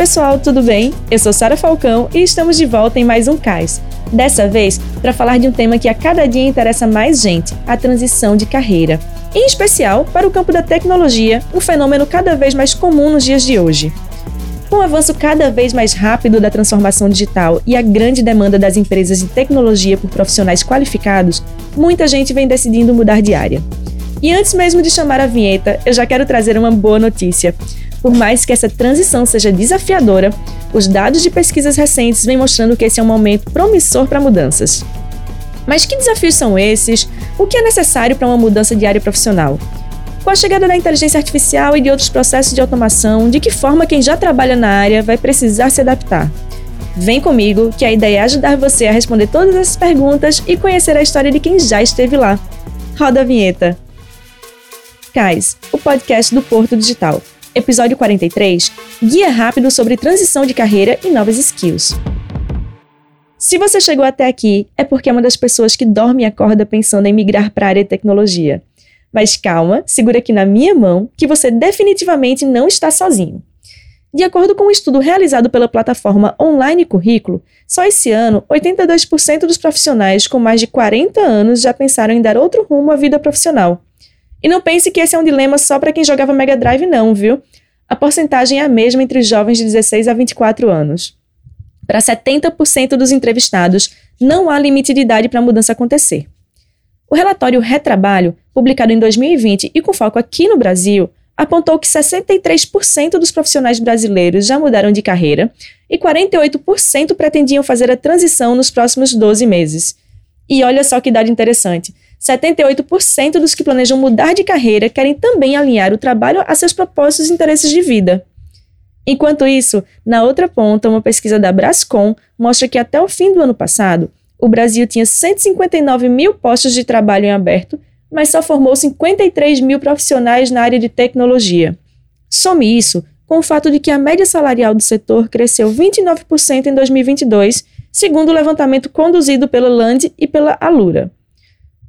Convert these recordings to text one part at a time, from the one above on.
pessoal, tudo bem? Eu sou Sara Falcão e estamos de volta em mais um CAIS. Dessa vez, para falar de um tema que a cada dia interessa mais gente: a transição de carreira. Em especial para o campo da tecnologia, um fenômeno cada vez mais comum nos dias de hoje. Com o avanço cada vez mais rápido da transformação digital e a grande demanda das empresas de tecnologia por profissionais qualificados, muita gente vem decidindo mudar de área. E antes mesmo de chamar a vinheta, eu já quero trazer uma boa notícia. Por mais que essa transição seja desafiadora, os dados de pesquisas recentes vêm mostrando que esse é um momento promissor para mudanças. Mas que desafios são esses? O que é necessário para uma mudança de área profissional? Com a chegada da inteligência artificial e de outros processos de automação, de que forma quem já trabalha na área vai precisar se adaptar? Vem comigo, que a ideia é ajudar você a responder todas essas perguntas e conhecer a história de quem já esteve lá. Roda a vinheta. CAIS, o podcast do Porto Digital. Episódio 43 Guia rápido sobre transição de carreira e novas skills. Se você chegou até aqui, é porque é uma das pessoas que dorme e acorda pensando em migrar para a área de tecnologia. Mas calma, segura aqui na minha mão que você definitivamente não está sozinho. De acordo com um estudo realizado pela plataforma Online Currículo, só esse ano, 82% dos profissionais com mais de 40 anos já pensaram em dar outro rumo à vida profissional. E não pense que esse é um dilema só para quem jogava Mega Drive, não, viu? A porcentagem é a mesma entre jovens de 16 a 24 anos. Para 70% dos entrevistados, não há limite de idade para a mudança acontecer. O relatório Retrabalho, publicado em 2020 e com foco aqui no Brasil, apontou que 63% dos profissionais brasileiros já mudaram de carreira e 48% pretendiam fazer a transição nos próximos 12 meses. E olha só que dado interessante: 78% dos que planejam mudar de carreira querem também alinhar o trabalho a seus propósitos e interesses de vida. Enquanto isso, na outra ponta, uma pesquisa da Brascom mostra que até o fim do ano passado, o Brasil tinha 159 mil postos de trabalho em aberto, mas só formou 53 mil profissionais na área de tecnologia. Some isso com o fato de que a média salarial do setor cresceu 29% em 2022, segundo o levantamento conduzido pela Land e pela Alura.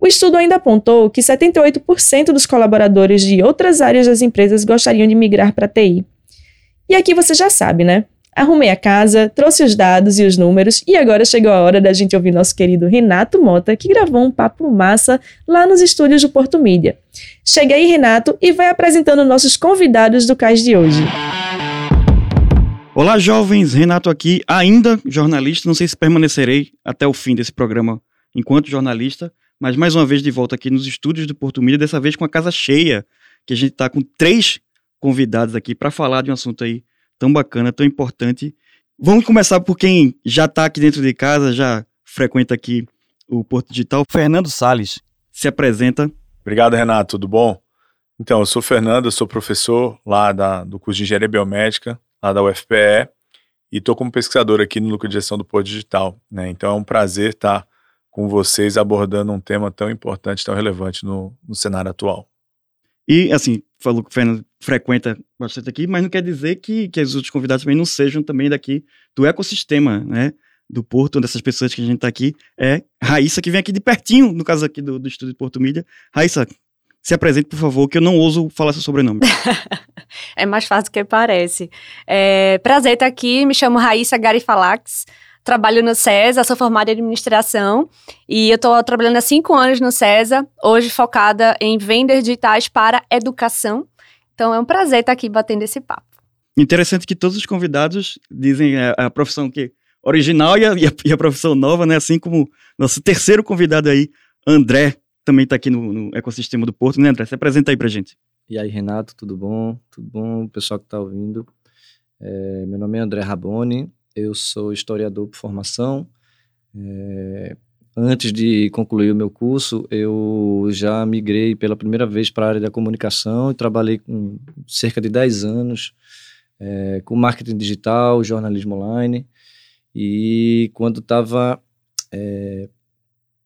O estudo ainda apontou que 78% dos colaboradores de outras áreas das empresas gostariam de migrar para TI. E aqui você já sabe, né? Arrumei a casa, trouxe os dados e os números e agora chegou a hora da gente ouvir nosso querido Renato Mota, que gravou um papo massa lá nos estúdios do Porto Mídia. Chega aí, Renato, e vai apresentando nossos convidados do Cais de hoje. Olá, jovens, Renato aqui, ainda jornalista, não sei se permanecerei até o fim desse programa enquanto jornalista, mas mais uma vez de volta aqui nos estúdios do Porto Mídia, dessa vez com a casa cheia, que a gente está com três convidados aqui para falar de um assunto aí tão bacana, tão importante. Vamos começar por quem já está aqui dentro de casa, já frequenta aqui o Porto Digital. Fernando Sales se apresenta. Obrigado, Renato. Tudo bom? Então, eu sou Fernando, eu sou professor lá da, do curso de Engenharia Biomédica, lá da UFPE, e estou como pesquisador aqui no Núcleo de Gestão do Porto Digital. Né? Então, é um prazer estar com vocês abordando um tema tão importante, tão relevante no, no cenário atual. E, assim, falou que o Fernando frequenta bastante aqui, mas não quer dizer que, que os outros convidados também não sejam também daqui do ecossistema, né? Do Porto, dessas pessoas que a gente está aqui, é Raíssa, que vem aqui de pertinho, no caso aqui do, do Estúdio de Porto Mídia. Raíssa, se apresente, por favor, que eu não ouso falar seu sobrenome. é mais fácil do que parece. É, prazer estar aqui, me chamo Raíssa Garifalax, trabalho no CESA, sou formada em administração e eu estou trabalhando há cinco anos no CESA, hoje focada em vendas digitais para educação. Então é um prazer estar aqui batendo esse papo. Interessante que todos os convidados dizem a, a profissão que original e a, e, a, e a, profissão nova, né? Assim como nosso terceiro convidado aí, André, também está aqui no, no, ecossistema do Porto, né, André? Se apresenta aí pra gente. E aí, Renato, tudo bom? Tudo bom, pessoal que está ouvindo? É, meu nome é André Raboni, eu sou historiador por formação. É, antes de concluir o meu curso, eu já migrei pela primeira vez para a área da comunicação e trabalhei com cerca de 10 anos é, com marketing digital, jornalismo online. E quando estava é,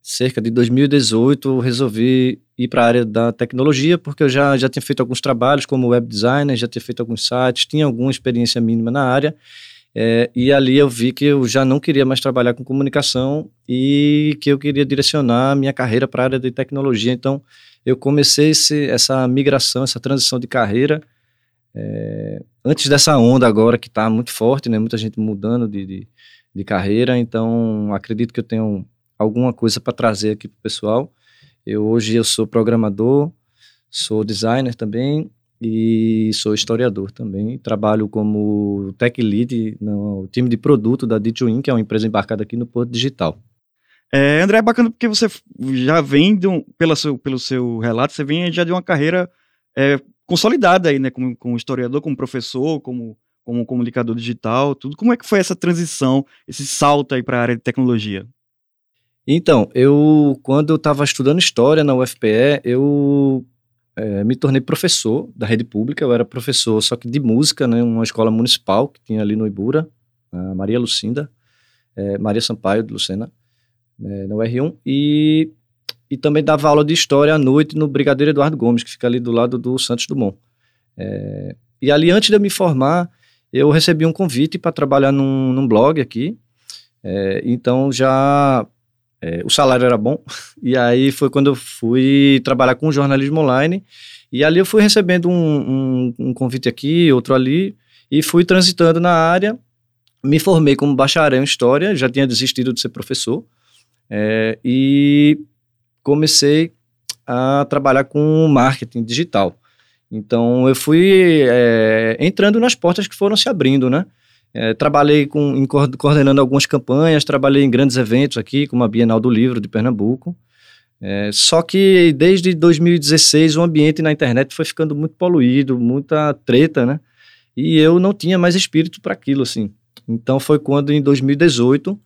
cerca de 2018, eu resolvi ir para a área da tecnologia, porque eu já, já tinha feito alguns trabalhos como web designer, já tinha feito alguns sites, tinha alguma experiência mínima na área é, e ali eu vi que eu já não queria mais trabalhar com comunicação e que eu queria direcionar minha carreira para a área de tecnologia. Então, eu comecei esse, essa migração, essa transição de carreira É, antes dessa onda agora que está muito forte, né? Muita gente mudando de, de, de carreira, então acredito que eu tenho alguma coisa para trazer aqui para o pessoal. Eu hoje eu sou programador, sou designer também e sou historiador também. Trabalho como tech lead no time de produto da D2In, que é uma empresa embarcada aqui no Porto Digital. É, André, é bacana porque você já vem, de um, pela seu, pelo seu relato, você vem já de uma carreira é, consolidada aí, né, como, como historiador, como professor, como, como comunicador digital, tudo. Como é que foi essa transição, esse salto aí para a área de tecnologia? Então, eu, quando eu estava estudando História na UFPE, eu é, me tornei professor da rede pública, eu era professor, só que de música, né, uma escola municipal que tinha ali no Ibura, a Maria Lucinda, é, Maria Sampaio de Lucena, né, no R1, e, e também dava aula de História à noite no Brigadeiro Eduardo Gomes, que fica ali do lado do Santos Dumont. É, e ali, antes de eu me formar, eu recebi um convite para trabalhar num, num blog aqui, é, então já é, o salário era bom, e aí foi quando eu fui trabalhar com jornalismo online, e ali eu fui recebendo um, um, um convite aqui, outro ali, e fui transitando na área, me formei como bacharel em História, já tinha desistido de ser professor, é, e comecei a trabalhar com marketing digital. Então eu fui é, entrando nas portas que foram se abrindo, né? É, trabalhei com, em, coordenando algumas campanhas, trabalhei em grandes eventos aqui, como a Bienal do Livro de Pernambuco. É, só que desde 2016 o ambiente na internet foi ficando muito poluído, muita treta, né? E eu não tinha mais espírito para aquilo, assim. Então foi quando, em 2018,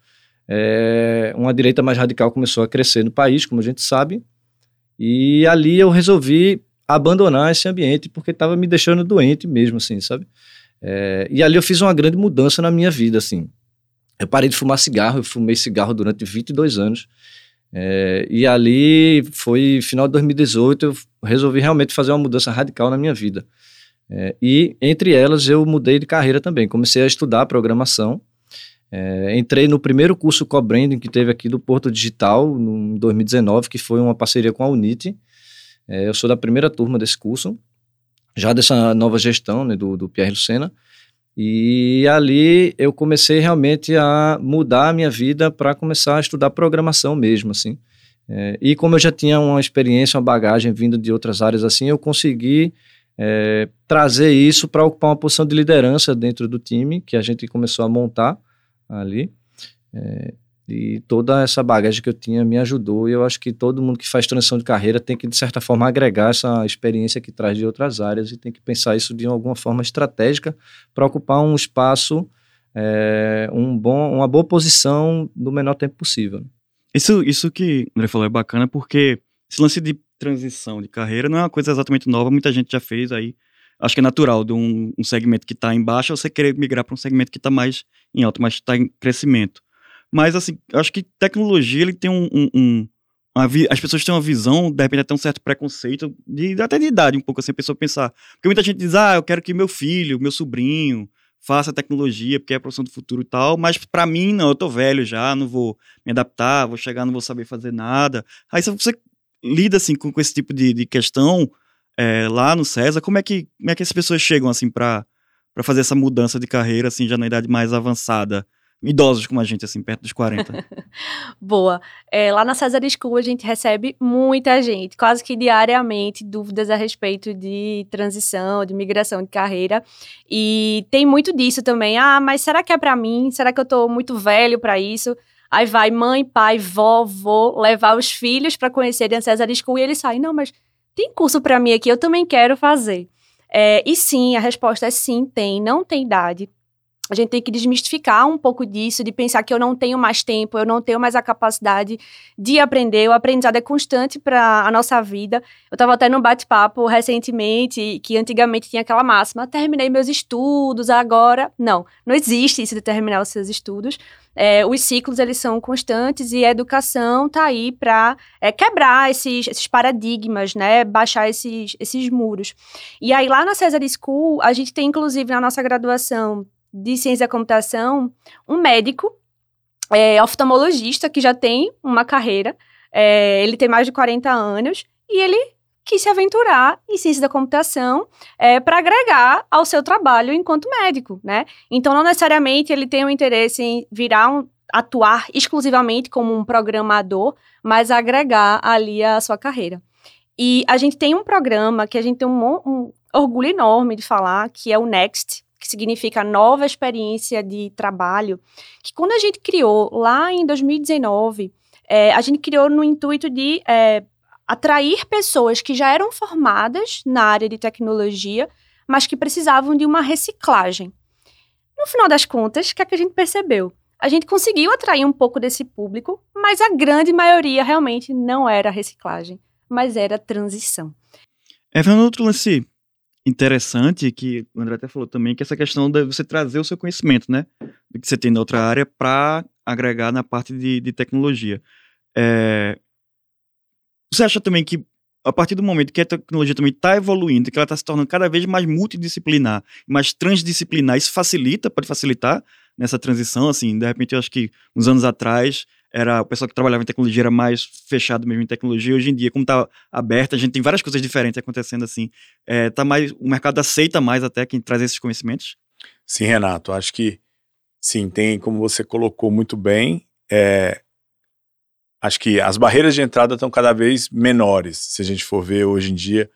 é, uma direita mais radical começou a crescer no país, como a gente sabe. E ali eu resolvi abandonar esse ambiente porque estava me deixando doente mesmo, assim, sabe? É, e ali eu fiz uma grande mudança na minha vida, assim. Eu parei de fumar cigarro, eu fumei cigarro durante 22 anos. É, e ali foi final de 2018, eu resolvi realmente fazer uma mudança radical na minha vida. É, e entre elas eu mudei de carreira também. Comecei a estudar programação. É, entrei no primeiro curso co-branding que teve aqui do Porto Digital em 2019, que foi uma parceria com a Unite. É, eu sou da primeira turma desse curso já dessa nova gestão né, do, do Pierre Lucena. E ali eu comecei realmente a mudar a minha vida para começar a estudar programação mesmo, assim. É, e como eu já tinha uma experiência, uma bagagem vindo de outras áreas assim, eu consegui é, trazer isso para ocupar uma posição de liderança dentro do time que a gente começou a montar ali. É, e toda essa bagagem que eu tinha me ajudou. E eu acho que todo mundo que faz transição de carreira tem que, de certa forma, agregar essa experiência que traz de outras áreas e tem que pensar isso de alguma forma estratégica para ocupar um espaço, é, um bom, uma boa posição no menor tempo possível. Isso, isso que André falou é bacana porque esse lance de transição de carreira não é uma coisa exatamente nova, muita gente já fez aí. Acho que é natural de um, um segmento que está em baixa você querer migrar para um segmento que está mais em alto, mas está em crescimento. Mas, assim, acho que tecnologia, ele tem um. um, um as pessoas têm uma visão, de repente até um certo preconceito, de, até de idade um pouco assim, a pessoa pensar. Porque muita gente diz, ah, eu quero que meu filho, meu sobrinho, faça tecnologia, porque é a profissão do futuro e tal, mas para mim não, eu tô velho já, não vou me adaptar, vou chegar, não vou saber fazer nada. Aí você lida assim com, com esse tipo de, de questão é, lá no César, como é que como é que as pessoas chegam assim para fazer essa mudança de carreira assim já na idade mais avançada? Idosos como a gente, assim, perto dos 40. Boa. É, lá na César School a gente recebe muita gente, quase que diariamente, dúvidas a respeito de transição, de migração de carreira. E tem muito disso também. Ah, mas será que é para mim? Será que eu tô muito velho para isso? Aí vai mãe, pai, vovô levar os filhos para conhecerem a César School e eles saem, não, mas tem curso para mim aqui, eu também quero fazer. É, e sim, a resposta é sim, tem, não tem idade a gente tem que desmistificar um pouco disso, de pensar que eu não tenho mais tempo, eu não tenho mais a capacidade de aprender. O aprendizado é constante para a nossa vida. Eu estava até num bate-papo recentemente, que antigamente tinha aquela máxima: terminei meus estudos, agora. Não, não existe isso de terminar os seus estudos. É, os ciclos eles são constantes e a educação está aí para é, quebrar esses, esses paradigmas, né? Baixar esses, esses muros. E aí, lá na Cesar School, a gente tem, inclusive, na nossa graduação de ciência da computação um médico é, oftalmologista que já tem uma carreira. É, ele tem mais de 40 anos e ele quis se aventurar em ciência da computação é, para agregar ao seu trabalho enquanto médico, né? Então, não necessariamente ele tem o um interesse em virar um, atuar exclusivamente como um programador, mas agregar ali a sua carreira. E a gente tem um programa que a gente tem um, um orgulho enorme de falar, que é o Next, que significa nova experiência de trabalho, que quando a gente criou lá em 2019, é, a gente criou no intuito de é, atrair pessoas que já eram formadas na área de tecnologia, mas que precisavam de uma reciclagem. No final das contas, o que, é que a gente percebeu? A gente conseguiu atrair um pouco desse público, mas a grande maioria realmente não era reciclagem, mas era transição. É, vendo outro lance interessante que o André até falou também, que essa questão de você trazer o seu conhecimento, né? Que você tem na outra área para agregar na parte de, de tecnologia. É, você acha também que a partir do momento que a tecnologia também está evoluindo, que ela está se tornando cada vez mais multidisciplinar, mais transdisciplinar, isso facilita, pode facilitar nessa transição, assim, de repente eu acho que uns anos atrás era o pessoal que trabalhava em tecnologia era mais fechado mesmo em tecnologia. Hoje em dia, como está aberto, a gente tem várias coisas diferentes acontecendo assim. É, tá mais, o mercado aceita mais até quem traz esses conhecimentos? Sim, Renato. Acho que sim, tem, como você colocou muito bem, é, acho que as barreiras de entrada estão cada vez menores. Se a gente for ver hoje em dia,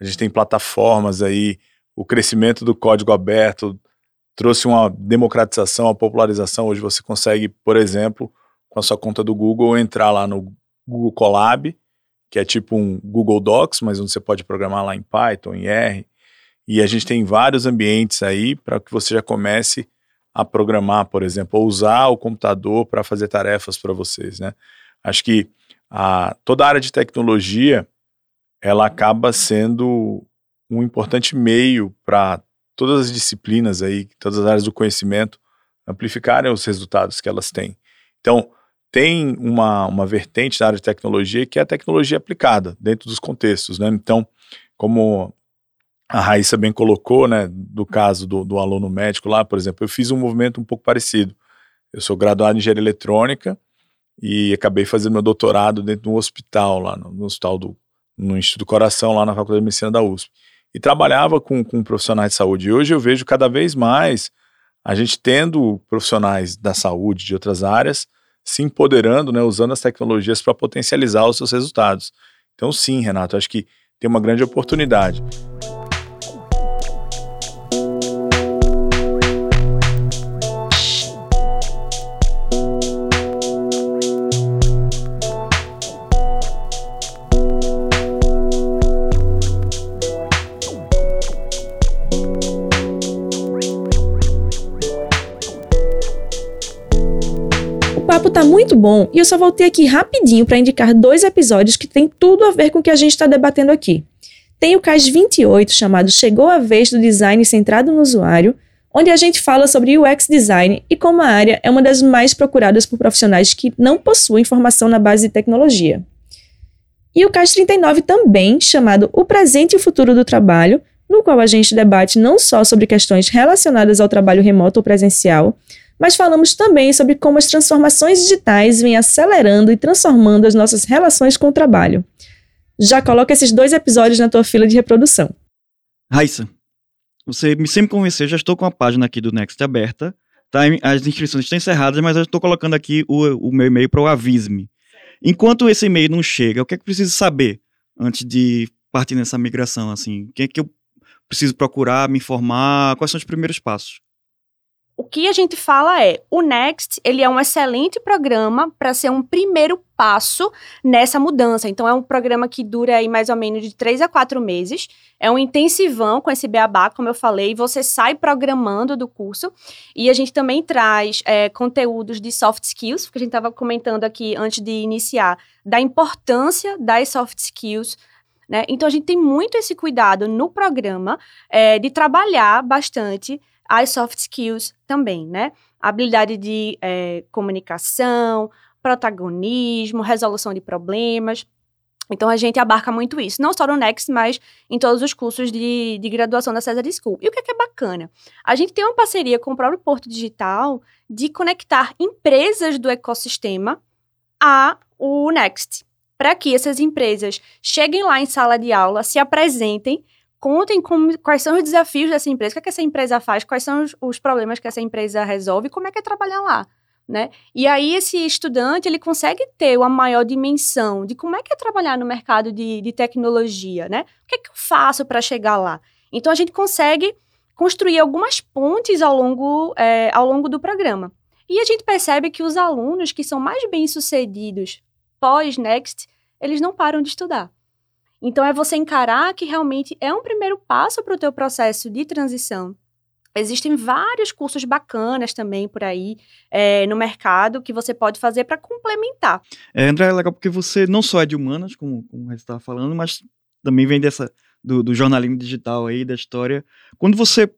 a gente tem plataformas aí, o crescimento do código aberto trouxe uma democratização, uma popularização. Hoje você consegue, por exemplo, com a sua conta do Google, entrar lá no Google Colab, que é tipo um Google Docs, mas onde você pode programar lá em Python, em R. E a gente tem vários ambientes aí para que você já comece a programar, por exemplo, ou usar o computador para fazer tarefas para vocês, né? Acho que a, toda a área de tecnologia ela acaba sendo um importante meio para todas as disciplinas aí, todas as áreas do conhecimento amplificarem os resultados que elas têm. Então, tem uma, uma vertente da área de tecnologia que é a tecnologia aplicada dentro dos contextos, né? Então, como a Raíssa bem colocou, né, do caso do, do aluno médico lá, por exemplo, eu fiz um movimento um pouco parecido. Eu sou graduado em engenharia eletrônica e acabei fazendo meu doutorado dentro de um hospital lá, no, no hospital do no Instituto do Coração, lá na Faculdade de Medicina da USP. E trabalhava com, com profissionais de saúde. E hoje eu vejo cada vez mais a gente tendo profissionais da saúde de outras áreas se empoderando, né, usando as tecnologias para potencializar os seus resultados. Então, sim, Renato, acho que tem uma grande oportunidade. Bom e eu só voltei aqui rapidinho para indicar dois episódios que tem tudo a ver com o que a gente está debatendo aqui. Tem o CAS 28, chamado Chegou a Vez do Design Centrado no Usuário, onde a gente fala sobre UX Design e como a área é uma das mais procuradas por profissionais que não possuem formação na base de tecnologia. E o CAS 39 também, chamado O Presente e o Futuro do Trabalho, no qual a gente debate não só sobre questões relacionadas ao trabalho remoto ou presencial, mas falamos também sobre como as transformações digitais vêm acelerando e transformando as nossas relações com o trabalho. Já coloca esses dois episódios na tua fila de reprodução. Raíssa, você me sempre convenceu, já estou com a página aqui do Next aberta, tá? as inscrições estão encerradas, mas eu estou colocando aqui o, o meu e-mail para o Avise-me. Enquanto esse e-mail não chega, o que é que eu preciso saber antes de partir nessa migração? Assim, o que é que eu preciso procurar, me informar? Quais são os primeiros passos? O que a gente fala é, o Next, ele é um excelente programa para ser um primeiro passo nessa mudança. Então, é um programa que dura aí mais ou menos de três a quatro meses. É um intensivão com esse beabá, como eu falei. Você sai programando do curso. E a gente também traz é, conteúdos de soft skills, que a gente estava comentando aqui antes de iniciar, da importância das soft skills né? Então, a gente tem muito esse cuidado no programa é, de trabalhar bastante as soft skills também, né? habilidade de é, comunicação, protagonismo, resolução de problemas. Então, a gente abarca muito isso, não só no Next, mas em todos os cursos de, de graduação da Cesar School. E o que é, que é bacana? A gente tem uma parceria com o próprio Porto Digital de conectar empresas do ecossistema a o Next para que essas empresas cheguem lá em sala de aula, se apresentem, contem quais são os desafios dessa empresa, o que, é que essa empresa faz, quais são os, os problemas que essa empresa resolve como é que é trabalhar lá. Né? E aí esse estudante ele consegue ter uma maior dimensão de como é que é trabalhar no mercado de, de tecnologia, né? O que é que eu faço para chegar lá? Então a gente consegue construir algumas pontes ao longo, é, ao longo do programa. E a gente percebe que os alunos que são mais bem-sucedidos pós-Next, eles não param de estudar. Então, é você encarar que realmente é um primeiro passo para o teu processo de transição. Existem vários cursos bacanas também por aí é, no mercado que você pode fazer para complementar. É, André, é legal porque você não só é de humanas, como, como você estava falando, mas também vem dessa do, do jornalismo digital aí, da história. Quando você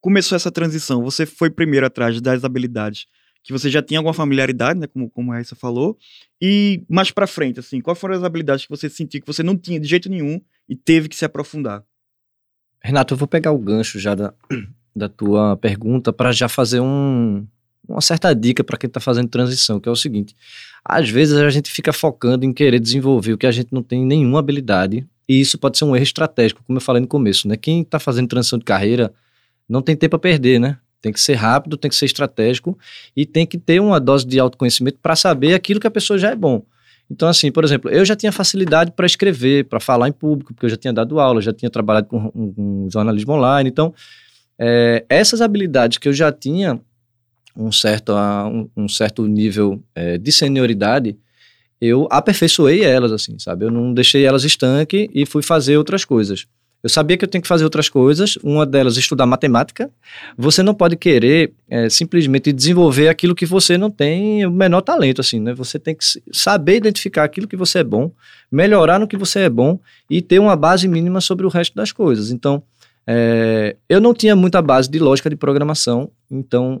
começou essa transição, você foi primeiro atrás das habilidades que você já tinha alguma familiaridade, né, como, como a Raíssa falou, e mais para frente, assim, quais foram as habilidades que você sentiu que você não tinha de jeito nenhum e teve que se aprofundar? Renato, eu vou pegar o gancho já da, da tua pergunta para já fazer um, uma certa dica para quem está fazendo transição, que é o seguinte: às vezes a gente fica focando em querer desenvolver o que a gente não tem nenhuma habilidade e isso pode ser um erro estratégico, como eu falei no começo, né? Quem está fazendo transição de carreira não tem tempo a perder, né? Tem que ser rápido, tem que ser estratégico e tem que ter uma dose de autoconhecimento para saber aquilo que a pessoa já é bom. Então, assim, por exemplo, eu já tinha facilidade para escrever, para falar em público, porque eu já tinha dado aula, já tinha trabalhado com, jornalismo online. Então, é, essas habilidades que eu já tinha um certo, um, um certo nível é, de senioridade, eu aperfeiçoei elas, assim, sabe? Eu não deixei elas estanque e fui fazer outras coisas. Eu sabia que eu tenho que fazer outras coisas, uma delas estudar matemática. Você não pode querer é, simplesmente desenvolver aquilo que você não tem o menor talento, assim, né? Você tem que saber identificar aquilo que você é bom, melhorar no que você é bom e ter uma base mínima sobre o resto das coisas. Então, é, eu não tinha muita base de lógica de programação, então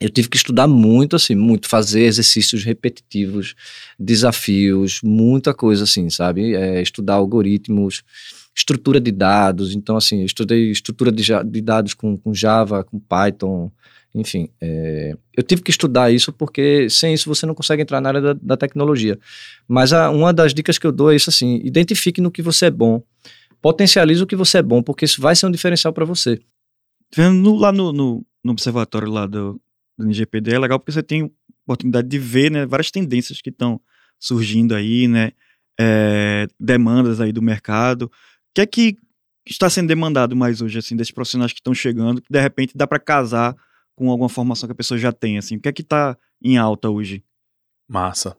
eu tive que estudar muito, assim, muito, fazer exercícios repetitivos, desafios, muita coisa assim, sabe? É, estudar algoritmos, estrutura de dados. Então, assim, estudei estrutura de, de dados com, com, Java, com Python, enfim. É, eu tive que estudar isso porque sem isso você não consegue entrar na área da, da tecnologia. Mas a, uma das dicas que eu dou é isso, assim, identifique no que você é bom, potencialize o que você é bom, porque isso vai ser um diferencial para você. Vendo lá no, no, no observatório lá do, do NGPD é legal porque você tem oportunidade de ver né, várias tendências que estão surgindo aí, né? É, demandas aí do mercado. Que é que está sendo demandado mais hoje, assim, desses profissionais que estão chegando, que de repente dá para casar com alguma formação que a pessoa já tem, assim? O que é que está em alta hoje? Massa.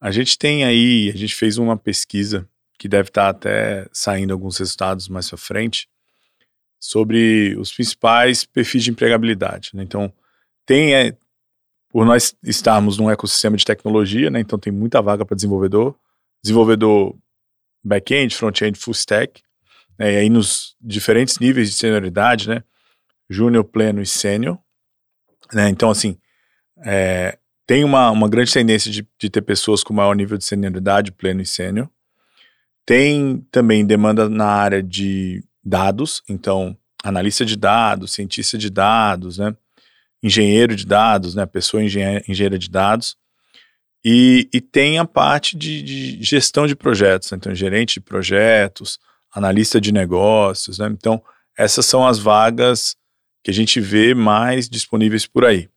A gente tem aí, a gente fez uma pesquisa que deve estar tá até saindo alguns resultados mais para frente sobre os principais perfis de empregabilidade. Né? Então, tem, é, por nós estarmos num ecossistema de tecnologia, né, então tem muita vaga para desenvolvedor, desenvolvedor back-end, front-end, full stack, né, e aí nos diferentes níveis de senioridade, né, júnior, pleno e sênior, né, então assim, é, tem uma, uma grande tendência de, de ter pessoas com maior nível de senioridade, pleno e sênior, tem também demanda na área de dados, então analista de dados, cientista de dados, né, engenheiro de dados, né, pessoa engenheira, de dados, e, e tem a parte de, de gestão de projetos, né, então gerente de projetos, analista de negócios, né, então essas são as vagas que a gente vê mais disponíveis por aí.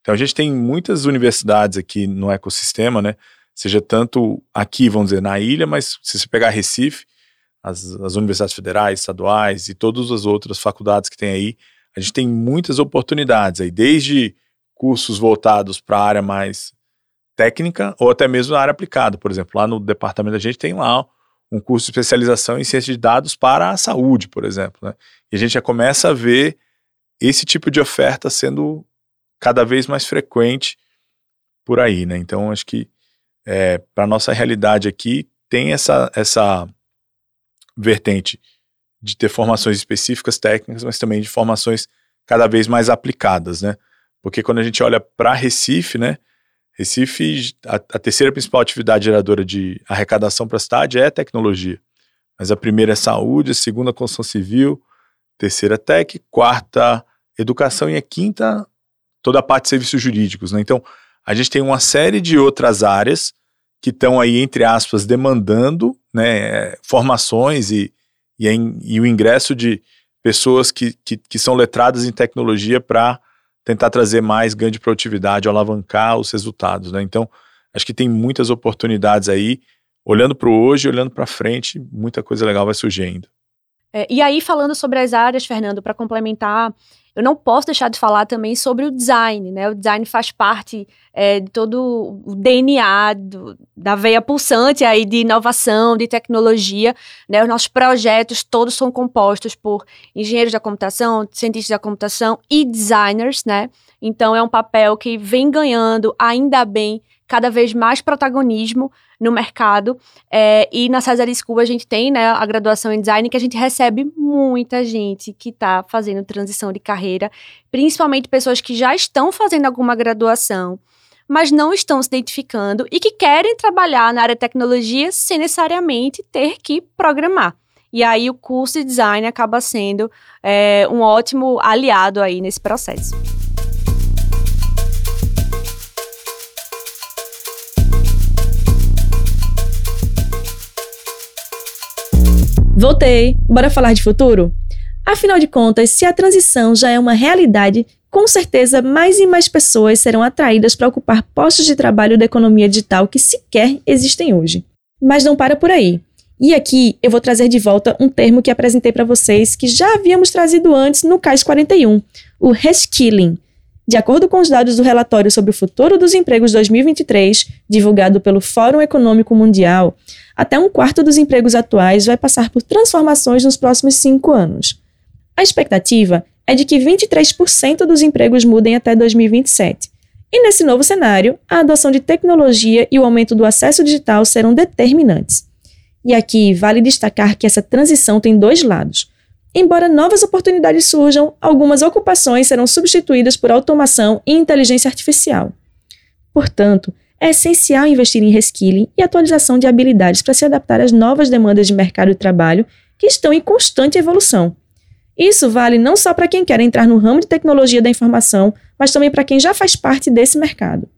Então a gente tem muitas universidades aqui no ecossistema, né, seja tanto aqui, vamos dizer, na ilha, mas se você pegar Recife, as, as universidades federais, estaduais e todas as outras faculdades que tem aí, a gente tem muitas oportunidades aí, desde cursos voltados para a área mais técnica ou até mesmo na área aplicada. Por exemplo, lá no departamento da gente tem lá um curso de especialização em ciência de dados para a saúde, por exemplo. Né? E a gente já começa a ver esse tipo de oferta sendo cada vez mais frequente por aí. Né? Então, acho que é, para a nossa realidade aqui, tem essa, essa vertente de ter formações específicas técnicas, mas também de formações cada vez mais aplicadas, né? Porque quando a gente olha para Recife, né? Recife, a, a, terceira principal atividade geradora de arrecadação para a cidade é tecnologia. Mas a primeira é saúde, a segunda construção civil, terceira tech, quarta educação e a quinta toda a parte de serviços jurídicos, né? Então, a gente tem uma série de outras áreas que estão aí, entre aspas, demandando né, formações e, e, e o ingresso de pessoas que, que, que são letradas em tecnologia para tentar trazer mais ganho de produtividade, alavancar os resultados. Né? Então, acho que tem muitas oportunidades aí, olhando para o hoje, olhando para frente, muita coisa legal vai surgindo. É, e aí, falando sobre as áreas, Fernando, para complementar, eu não posso deixar de falar também sobre o design, né? O design faz parte é, de todo o DNA do, da veia pulsante aí de inovação, de tecnologia, né? Os nossos projetos todos são compostos por engenheiros da computação, cientistas da computação e designers, né? Então é um papel que vem ganhando, ainda bem, cada vez mais protagonismo no mercado. É, e na Cesar School a gente tem né, a graduação em design que a gente recebe muita gente que está fazendo transição de carreira, principalmente pessoas que já estão fazendo alguma graduação, mas não estão se identificando e que querem trabalhar na área de tecnologia sem necessariamente ter que programar. E aí o curso de design acaba sendo é, um ótimo aliado aí nesse processo. Voltei! Bora falar de futuro? Afinal de contas, se a transição já é uma realidade, com certeza mais e mais pessoas serão atraídas para ocupar postos de trabalho da economia digital que sequer existem hoje. Mas não para por aí. E aqui eu vou trazer de volta um termo que apresentei para vocês que já havíamos trazido antes no CAIS 41, o reskilling. De acordo com os dados do relatório sobre o futuro dos empregos 2023, divulgado pelo Fórum Econômico Mundial, até um quarto dos empregos atuais vai passar por transformações nos próximos cinco anos. A expectativa é de que 23% dos empregos mudem até 2027. E nesse novo cenário, a adoção de tecnologia e o aumento do acesso digital serão determinantes. E aqui vale destacar que essa transição tem dois lados. Embora novas oportunidades surjam, algumas ocupações serão substituídas por automação e inteligência artificial. Portanto, é essencial investir em reskilling e atualização de habilidades para se adaptar às novas demandas de mercado de trabalho que estão em constante evolução. Isso vale não só para quem quer entrar no ramo de tecnologia da informação, mas também para quem já faz parte desse mercado.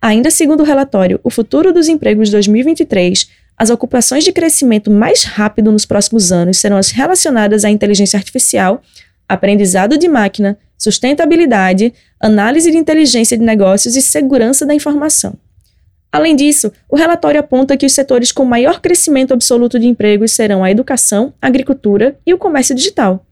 Ainda segundo o relatório O Futuro dos Empregos 2023, as ocupações de crescimento mais rápido nos próximos anos serão as relacionadas à inteligência artificial, aprendizado de máquina, sustentabilidade, análise de inteligência de negócios e segurança da informação. Além disso, o relatório aponta que os setores com maior crescimento absoluto de empregos serão a educação, a agricultura e o comércio digital.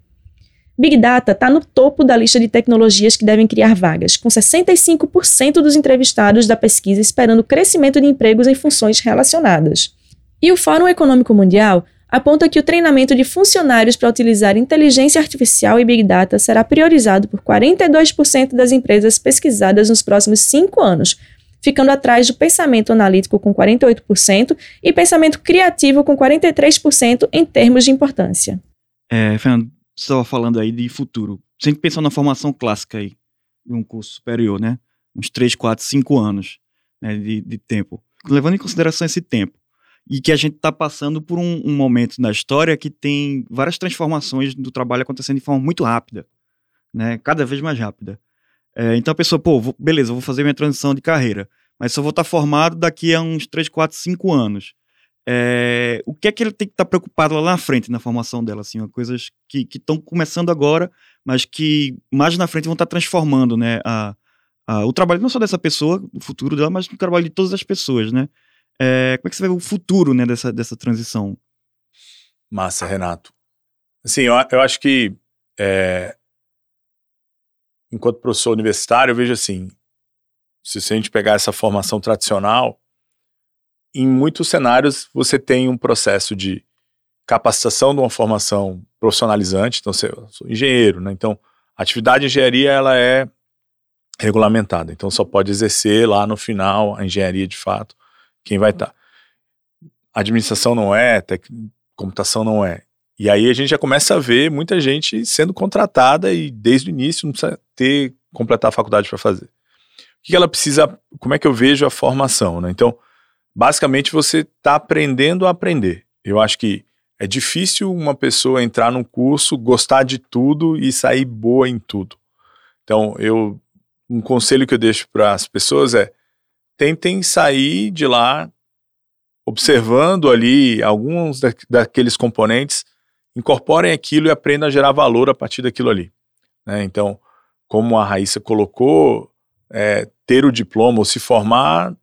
Big Data está no topo da lista de tecnologias que devem criar vagas, com 65% dos entrevistados da pesquisa esperando crescimento de empregos em funções relacionadas. E o Fórum Econômico Mundial aponta que o treinamento de funcionários para utilizar inteligência artificial e Big Data será priorizado por 42% das empresas pesquisadas nos próximos cinco anos, ficando atrás do pensamento analítico com 48% e pensamento criativo com 43% em termos de importância. É, Fernando, você estava falando aí de futuro. Sempre pensando na formação clássica aí, de um curso superior, né? Uns 3, 4, 5 anos né, de, de tempo. Levando em consideração esse tempo, e que a gente está passando por um, um, momento na história que tem várias transformações do trabalho acontecendo de forma muito rápida, né? Cada vez mais rápida. É, então a pessoa, pô, vou, beleza, vou fazer minha transição de carreira, mas só vou estar formado daqui a uns 3, 4, 5 anos. É, o que é que ele tem que estar preocupado lá na frente na formação dela? Assim, coisas que estão começando agora, mas que mais na frente vão estar transformando né, a, a, o trabalho não só dessa pessoa, o futuro dela, mas o trabalho de todas as pessoas. Né? É, como é que você vê o futuro né, dessa, dessa transição? Massa, Renato. Assim, eu, eu acho que é, enquanto professor universitário, eu vejo assim, se a gente pegar essa formação tradicional, em muitos cenários você tem um processo de capacitação de uma formação profissionalizante, então você, eu sou engenheiro, né? Então, a atividade de engenharia ela é regulamentada, então só pode exercer lá no final a engenharia de fato quem vai estar. Tá. Administração não é, tec... computação não é. E aí a gente já começa a ver muita gente sendo contratada e desde o início não precisa ter completar a faculdade para fazer. O que ela precisa, como é que eu vejo a formação, né? Então, basicamente você está aprendendo a aprender. Eu acho que é difícil uma pessoa entrar num curso, gostar de tudo e sair boa em tudo. Então, eu um conselho que eu deixo para as pessoas é tentem sair de lá observando ali alguns da, daqueles componentes, incorporem aquilo e aprendam a gerar valor a partir daquilo ali. Né? Então, como a Raíssa colocou, é, ter o diploma ou se formar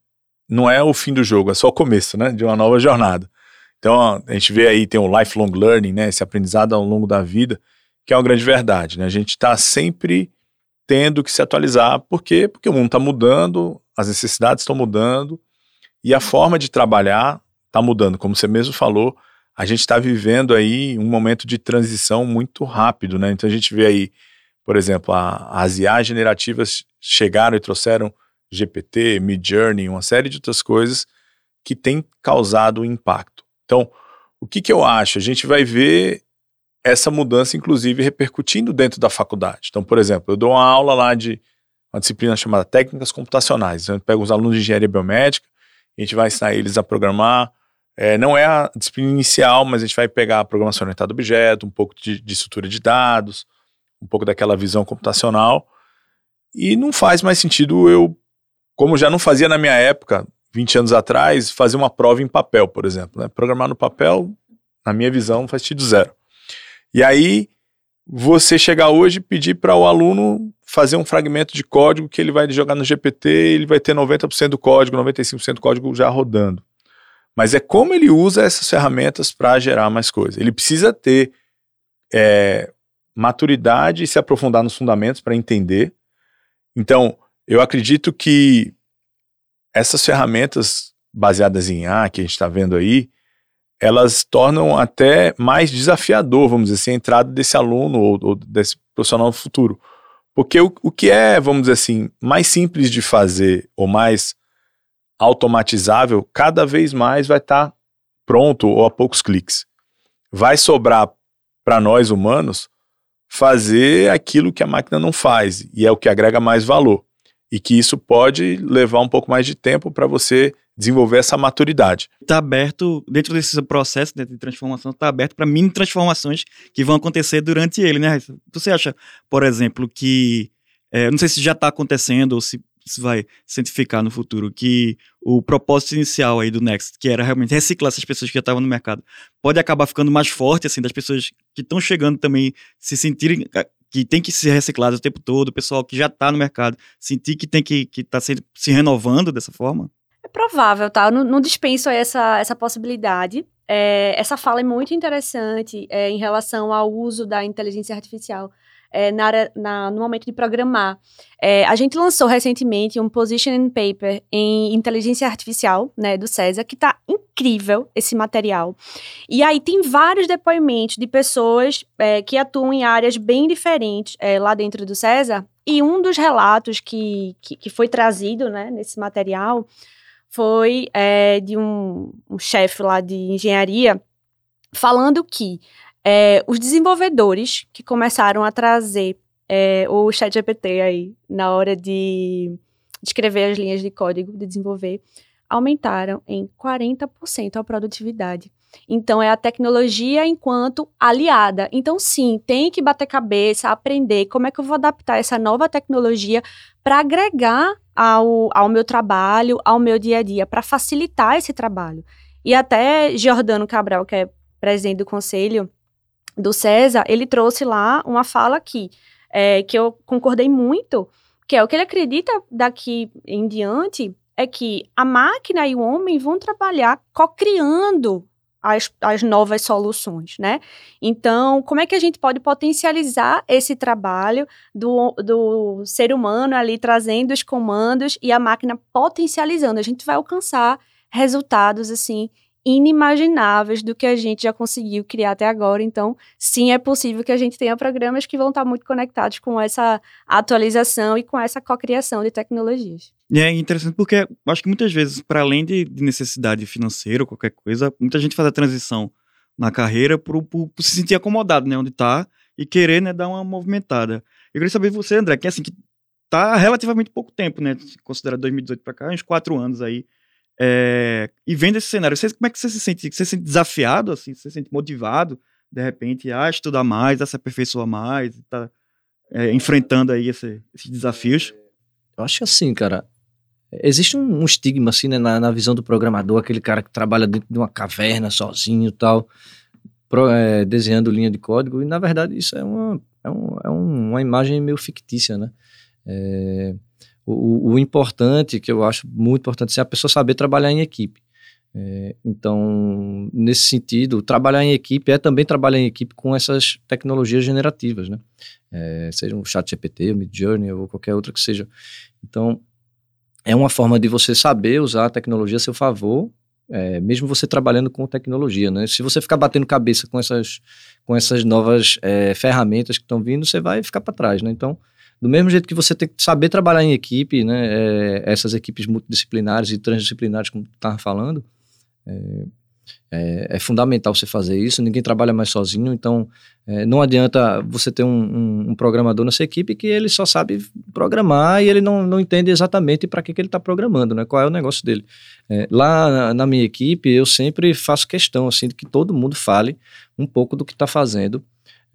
não é o fim do jogo, é só o começo né, de uma nova jornada. Então, a gente vê aí, tem o lifelong learning, né, esse aprendizado ao longo da vida, que é uma grande verdade. Né? A gente está sempre tendo que se atualizar. Por quê? Porque o mundo está mudando, as necessidades estão mudando e a forma de trabalhar está mudando. Como você mesmo falou, a gente está vivendo aí um momento de transição muito rápido, né? Então a gente vê aí, por exemplo, a, as IA generativas chegaram e trouxeram GPT, Midjourney, uma série de outras coisas que tem causado impacto. Então, o que, que eu acho? A gente vai ver essa mudança, inclusive, repercutindo dentro da faculdade. Então, por exemplo, eu dou uma aula lá de uma disciplina chamada Técnicas Computacionais. Então, eu pego os alunos de Engenharia Biomédica, a gente vai ensinar eles a programar. É, não é a disciplina inicial, mas a gente vai pegar a programação orientada a objeto, um pouco de, de estrutura de dados, um pouco daquela visão computacional. E não faz mais sentido eu, como já não fazia na minha época, 20 anos atrás, fazer uma prova em papel, por exemplo. Né? Programar no papel, na minha visão, faz sentido zero. E aí, você chegar hoje e pedir para o aluno fazer um fragmento de código que ele vai jogar no GPT, ele vai ter 90% do código, 95% do código já rodando. Mas é como ele usa essas ferramentas para gerar mais coisas. Ele precisa ter é, maturidade e se aprofundar nos fundamentos para entender. Então, eu acredito que essas ferramentas baseadas em A que a gente está vendo aí, elas tornam até mais desafiador, vamos dizer assim, a entrada desse aluno ou, ou desse profissional no futuro. Porque o, o que é, vamos dizer assim, mais simples de fazer ou mais automatizável, cada vez mais vai estar tá pronto ou a poucos cliques. Vai sobrar para nós humanos fazer aquilo que a máquina não faz, e é o que agrega mais valor. E que isso pode levar um pouco mais de tempo para você desenvolver essa maturidade. Está aberto, dentro desse processo dentro de transformação, está aberto para mini transformações que vão acontecer durante ele, né? Você acha, por exemplo, que. É, não sei se já está acontecendo ou se, se vai cientificar no futuro, que o propósito inicial aí do Next, que era realmente reciclar essas pessoas que já estavam no mercado, pode acabar ficando mais forte, assim, das pessoas que estão chegando também se sentirem que tem que ser reciclado o tempo todo, o pessoal que já está no mercado sentir que tem que estar tá se renovando dessa forma? É provável, tá? Eu não, não dispenso essa, essa possibilidade. É, essa fala é muito interessante é, em relação ao uso da inteligência artificial é, na, na, no momento de programar. É, a gente lançou recentemente um positioning paper em inteligência artificial, né, do César, que está incrível esse material. E aí tem vários depoimentos de pessoas é, que atuam em áreas bem diferentes é, lá dentro do César. E um dos relatos que, que, que foi trazido né, nesse material foi é, de um, um chefe lá de engenharia falando que é, os desenvolvedores que começaram a trazer é, o ChatGPT aí na hora de escrever as linhas de código, de desenvolver, aumentaram em 40% a produtividade. Então, é a tecnologia enquanto aliada. Então, sim, tem que bater cabeça, aprender como é que eu vou adaptar essa nova tecnologia para agregar ao, ao meu trabalho, ao meu dia a dia, para facilitar esse trabalho. E até Giordano Cabral, que é presidente do conselho do César, ele trouxe lá uma fala aqui, é, que eu concordei muito, que é o que ele acredita daqui em diante é que a máquina e o homem vão trabalhar co-criando as, as novas soluções, né? Então, como é que a gente pode potencializar esse trabalho do, do ser humano ali trazendo os comandos e a máquina potencializando? A gente vai alcançar resultados, assim, inimagináveis do que a gente já conseguiu criar até agora. Então, sim, é possível que a gente tenha programas que vão estar muito conectados com essa atualização e com essa cocriação de tecnologias. E é interessante porque acho que muitas vezes, para além de, necessidade financeira ou qualquer coisa, muita gente faz a transição na carreira por, por, por se sentir acomodado, né, onde está e querer, né, dar uma movimentada. Eu queria saber de você, André, que assim, que tá relativamente pouco tempo, né, considera 2018 para cá, uns quatro anos aí, é, e vendo esse cenário, você, como é que você se sente? Você se sente desafiado, assim? Você se sente motivado, de repente, a estudar mais, a se aperfeiçoar mais, tá é, enfrentando aí esse, esses desafios? Eu acho que assim, cara, existe um, um estigma assim né, na, na, visão do programador, aquele cara que trabalha dentro de uma caverna sozinho e tal, pro, é, desenhando linha de código, e na verdade isso é uma, é, um, é uma imagem meio fictícia, né? É, o, o, importante, que eu acho muito importante, é a pessoa saber trabalhar em equipe. É, então, nesse sentido, trabalhar em equipe é também trabalhar em equipe com essas tecnologias generativas, né? É, seja um chat GPT, um Midjourney ou qualquer outra que seja. Então, é uma forma de você saber usar a tecnologia a seu favor, é, mesmo você trabalhando com tecnologia, né? Se você ficar batendo cabeça com essas, com essas novas é, ferramentas que estão vindo, você vai ficar para trás, né? Então, do mesmo jeito que você tem que saber trabalhar em equipe, né? É, essas equipes multidisciplinares e transdisciplinares, como tu estava falando, é, é, é, fundamental você fazer isso, ninguém trabalha mais sozinho, então é, não adianta você ter um, um, um, programador nessa equipe que ele só sabe programar e ele não, não entende exatamente para que, que ele está programando, né? qual é o negócio dele. É, lá na, na, minha equipe, eu sempre faço questão assim, de que todo mundo fale um pouco do que está fazendo,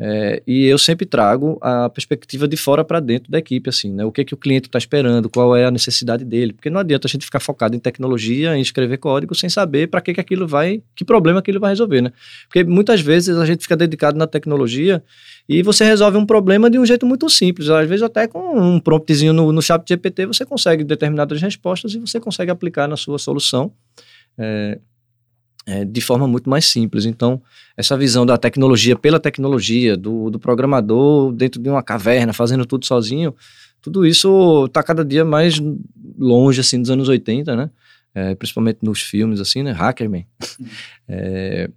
é, e eu sempre trago a perspectiva de fora para dentro da equipe, assim, né? O que, que o cliente está esperando, qual é a necessidade dele, porque não adianta a gente ficar focado em tecnologia, em escrever código, sem saber para que, que aquilo vai, que problema aquilo vai resolver, né? Porque muitas vezes a gente fica dedicado na tecnologia e você resolve um problema de um jeito muito simples, às vezes até com um promptzinho no, no chat GPT você consegue determinadas respostas e você consegue aplicar na sua solução. É, é, de forma muito mais simples. Então, essa visão da tecnologia pela tecnologia, do, do programador dentro de uma caverna, fazendo tudo sozinho, tudo isso está cada dia mais longe, assim, dos anos 80, né? É, principalmente nos filmes, assim, né? Hackerman. É,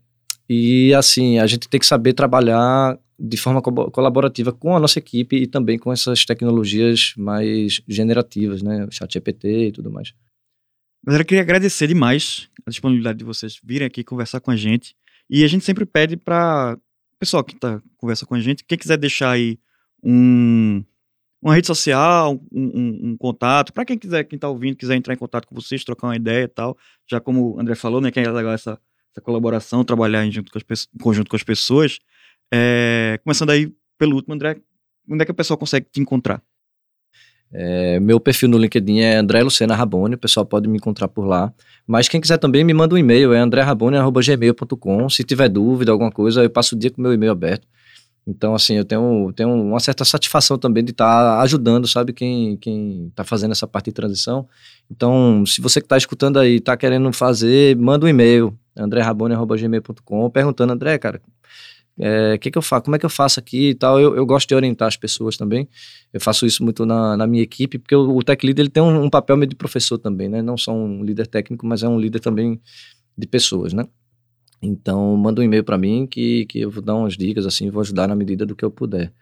e, assim, a gente tem que saber trabalhar de forma co colaborativa com a nossa equipe e também com essas tecnologias mais generativas, né? O chat GPT e tudo mais. Galera, eu queria agradecer demais a disponibilidade de vocês virem aqui conversar com a gente. E a gente sempre pede para o pessoal que está conversa com a gente, quem quiser deixar aí um, uma rede social, um, um, um contato, para quem quiser, quem está ouvindo, quiser entrar em contato com vocês, trocar uma ideia e tal. Já como o André falou, né, que é legal essa, essa colaboração, trabalhar em, junto com as, em conjunto com as pessoas. É, começando aí pelo último, André, onde é que o pessoal consegue te encontrar? É, meu perfil no LinkedIn é André Lucena Rabone, o pessoal pode me encontrar por lá. Mas quem quiser também me manda um e-mail, é andrerabone.gmail.com. Se tiver dúvida, alguma coisa, eu passo o dia com meu e-mail aberto. Então, assim, eu tenho, tenho uma certa satisfação também de estar tá ajudando, sabe, quem está fazendo essa parte de transição. Então, se você que está escutando aí, está querendo fazer, manda um e-mail, andrerabone.gmail.com, perguntando, André, cara, é, que que eu faço, como é que eu faço aqui e tal. Eu, eu gosto de orientar as pessoas também. Eu faço isso muito na, na minha equipe, porque o, o Tech Lead ele tem um, um, papel meio de professor também, né? Não só um líder técnico, mas é um líder também de pessoas, né? Então, manda um e-mail para mim que, que eu vou dar umas dicas, assim, vou ajudar na medida do que eu puder.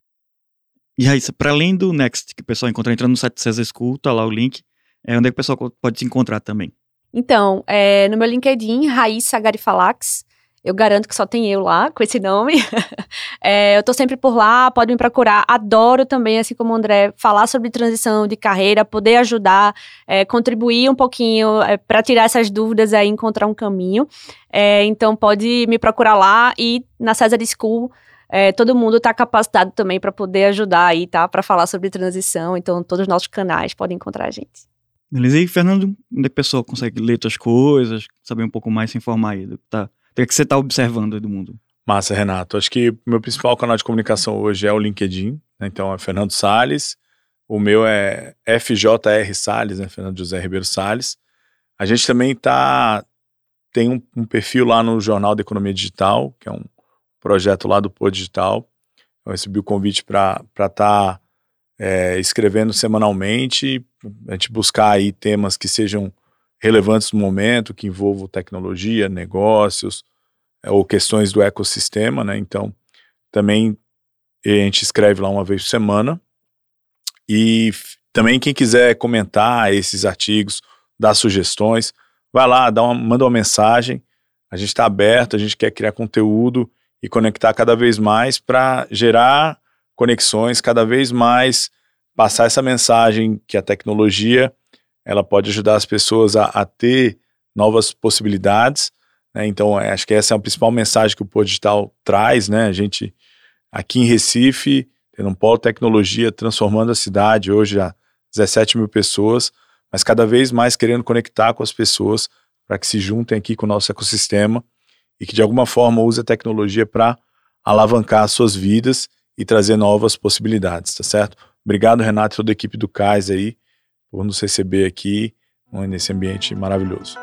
E aí, para além do Next, que o pessoal encontra entrando no site César School, tá lá o link, é onde é que o pessoal pode se encontrar também? Então, é, no meu LinkedIn, Raíssa Garifalax, eu garanto que só tem eu lá com esse nome. é, eu tô sempre por lá, pode me procurar. Adoro também, assim como o André, falar sobre transição de carreira, poder ajudar, é, contribuir um pouquinho é, para tirar essas dúvidas aí, encontrar um caminho. É, então pode me procurar lá e na César School. É, todo mundo está capacitado também para poder ajudar aí, tá? Para falar sobre transição. Então, todos os nossos canais podem encontrar a gente. Beleza. E, Fernando, onde é a pessoa consegue ler suas coisas, saber um pouco mais, se informar aí do que tá o que você está observando aí do mundo? Massa, Renato. Acho que meu principal canal de comunicação hoje é o LinkedIn. Né? Então é Fernando Sales. O meu é FJR Sales, né? Fernando José Ribeiro Sales. A gente também tá tem um, um, perfil lá no Jornal da Economia Digital, que é um projeto lá do Pô Digital. Eu recebi o convite para estar tá, é, escrevendo semanalmente, a gente buscar aí temas que sejam relevantes no momento, que envolvam tecnologia, negócios é, ou questões do ecossistema, né? Então, também a gente escreve lá uma vez por semana. E também quem quiser comentar esses artigos, dar sugestões, vai lá, dá uma, manda uma mensagem. A gente está aberto, a gente quer criar conteúdo e conectar cada vez mais para gerar conexões, cada vez mais passar essa mensagem que a tecnologia ela pode ajudar as pessoas a, a ter novas possibilidades. Né? Então, é, acho que essa é a principal mensagem que o Pô Digital traz. Né? A gente, aqui em Recife, tendo um polo tecnologia transformando a cidade, hoje há 17 mil pessoas, mas cada vez mais querendo conectar com as pessoas para que se juntem aqui com o nosso ecossistema e que de alguma forma use a tecnologia para alavancar as suas vidas e trazer novas possibilidades, tá certo? Obrigado, Renato e toda a equipe do CAIS aí por nos receber aqui nesse ambiente maravilhoso.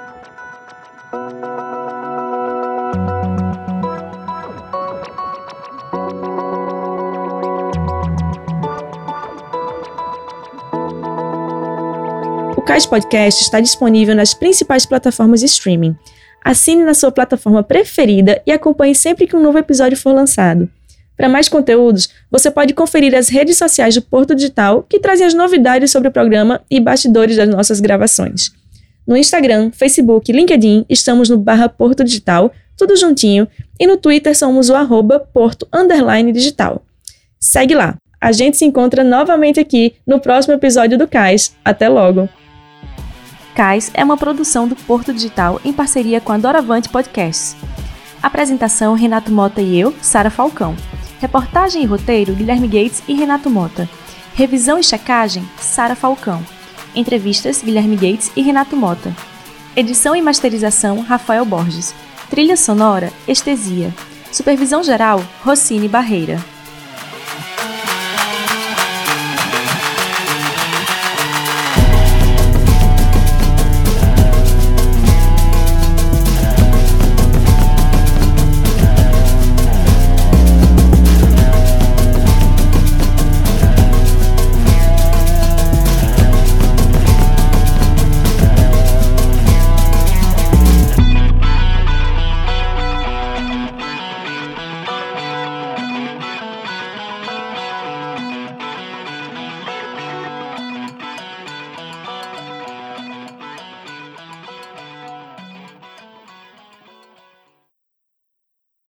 O Cais Podcast está disponível nas principais plataformas de streaming. Assine na sua plataforma preferida e acompanhe sempre que um novo episódio for lançado. Para mais conteúdos, você pode conferir as redes sociais do Porto Digital, que trazem as novidades sobre o programa e bastidores das nossas gravações. No Instagram, Facebook LinkedIn, estamos no barra Porto Digital, tudo juntinho, e no Twitter somos o arroba Porto Digital. Segue lá! A gente se encontra novamente aqui no próximo episódio do CAIS. Até logo! CAIS é uma produção do Porto Digital em parceria com a Doravante Podcasts. Apresentação Renato Mota e eu, Sara Falcão. Reportagem e roteiro Guilherme Gates e Renato Mota. Revisão e checagem Sara Falcão. Entrevistas Guilherme Gates e Renato Mota. Edição e masterização Rafael Borges. Trilha sonora Estesia. Supervisão geral Rossini Barreira.